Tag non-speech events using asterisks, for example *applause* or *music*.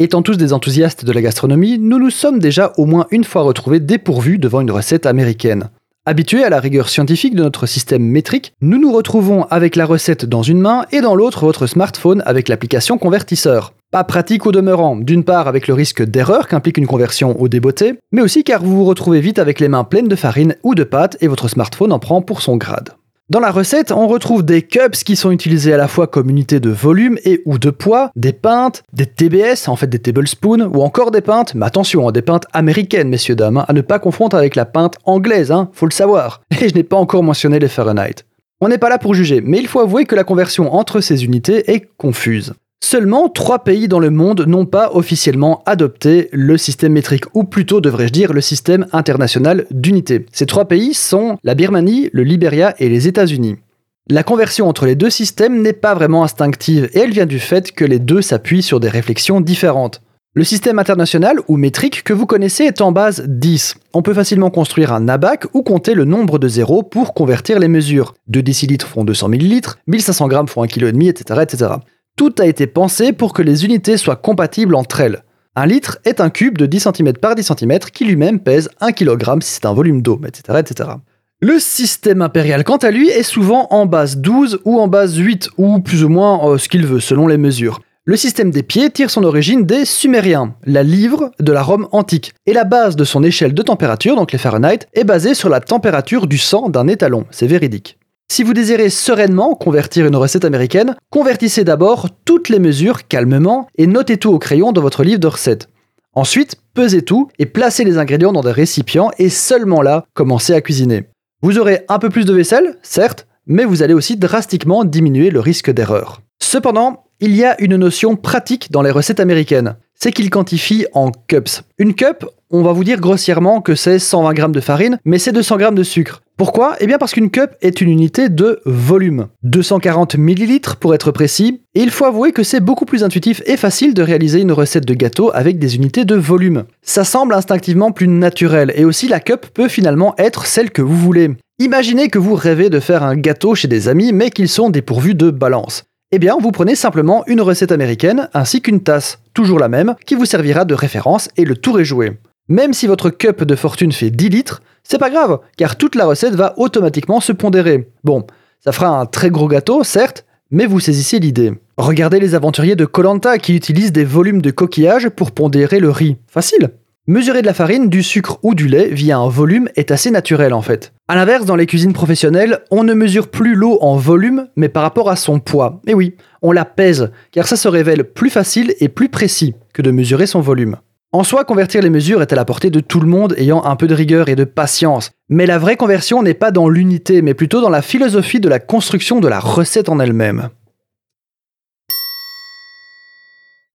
Étant tous des enthousiastes de la gastronomie, nous nous sommes déjà au moins une fois retrouvés dépourvus devant une recette américaine. Habitués à la rigueur scientifique de notre système métrique, nous nous retrouvons avec la recette dans une main et dans l'autre votre smartphone avec l'application convertisseur. Pas pratique au demeurant, d'une part avec le risque d'erreur qu'implique une conversion au débeauté, mais aussi car vous vous retrouvez vite avec les mains pleines de farine ou de pâte et votre smartphone en prend pour son grade. Dans la recette, on retrouve des cups qui sont utilisés à la fois comme unité de volume et ou de poids, des pintes, des TBS, en fait des tablespoons, ou encore des pintes, mais attention, hein, des pintes américaines, messieurs dames, hein, à ne pas confondre avec la pinte anglaise, hein, faut le savoir. *laughs* Et je n'ai pas encore mentionné les Fahrenheit. On n'est pas là pour juger, mais il faut avouer que la conversion entre ces unités est confuse. Seulement trois pays dans le monde n'ont pas officiellement adopté le système métrique, ou plutôt devrais-je dire le système international d'unité. Ces trois pays sont la Birmanie, le Liberia et les États-Unis. La conversion entre les deux systèmes n'est pas vraiment instinctive et elle vient du fait que les deux s'appuient sur des réflexions différentes. Le système international ou métrique que vous connaissez est en base 10. On peut facilement construire un abac ou compter le nombre de zéros pour convertir les mesures. 2 décilitres font 200 millilitres, 1500 grammes font 1,5 kg, etc., etc. Tout a été pensé pour que les unités soient compatibles entre elles. Un litre est un cube de 10 cm par 10 cm qui lui-même pèse 1 kg si c'est un volume d'eau, etc., etc. Le système impérial, quant à lui, est souvent en base 12 ou en base 8, ou plus ou moins euh, ce qu'il veut, selon les mesures. Le système des pieds tire son origine des Sumériens, la livre de la Rome antique, et la base de son échelle de température, donc les Fahrenheit, est basée sur la température du sang d'un étalon, c'est véridique. Si vous désirez sereinement convertir une recette américaine, convertissez d'abord toutes les mesures calmement et notez tout au crayon dans votre livre de recettes. Ensuite, pesez tout et placez les ingrédients dans des récipients et seulement là, commencez à cuisiner. Vous aurez un peu plus de vaisselle, certes, mais vous allez aussi drastiquement diminuer le risque d'erreur. Cependant, il y a une notion pratique dans les recettes américaines, c'est qu'ils quantifient en cups. Une cup, on va vous dire grossièrement que c'est 120 g de farine, mais c'est 200 g de sucre. Pourquoi? Eh bien parce qu'une cup est une unité de volume. 240 ml pour être précis, et il faut avouer que c'est beaucoup plus intuitif et facile de réaliser une recette de gâteau avec des unités de volume. Ça semble instinctivement plus naturel, et aussi la cup peut finalement être celle que vous voulez. Imaginez que vous rêvez de faire un gâteau chez des amis mais qu'ils sont dépourvus de balance. Eh bien, vous prenez simplement une recette américaine ainsi qu'une tasse, toujours la même, qui vous servira de référence et le tour est joué. Même si votre cup de fortune fait 10 litres, c'est pas grave, car toute la recette va automatiquement se pondérer. Bon, ça fera un très gros gâteau, certes, mais vous saisissez l'idée. Regardez les aventuriers de Colanta qui utilisent des volumes de coquillage pour pondérer le riz. Facile. Mesurer de la farine, du sucre ou du lait via un volume est assez naturel en fait. A l'inverse, dans les cuisines professionnelles, on ne mesure plus l'eau en volume, mais par rapport à son poids. Et oui, on la pèse, car ça se révèle plus facile et plus précis que de mesurer son volume. En soi, convertir les mesures est à la portée de tout le monde ayant un peu de rigueur et de patience. Mais la vraie conversion n'est pas dans l'unité, mais plutôt dans la philosophie de la construction de la recette en elle-même.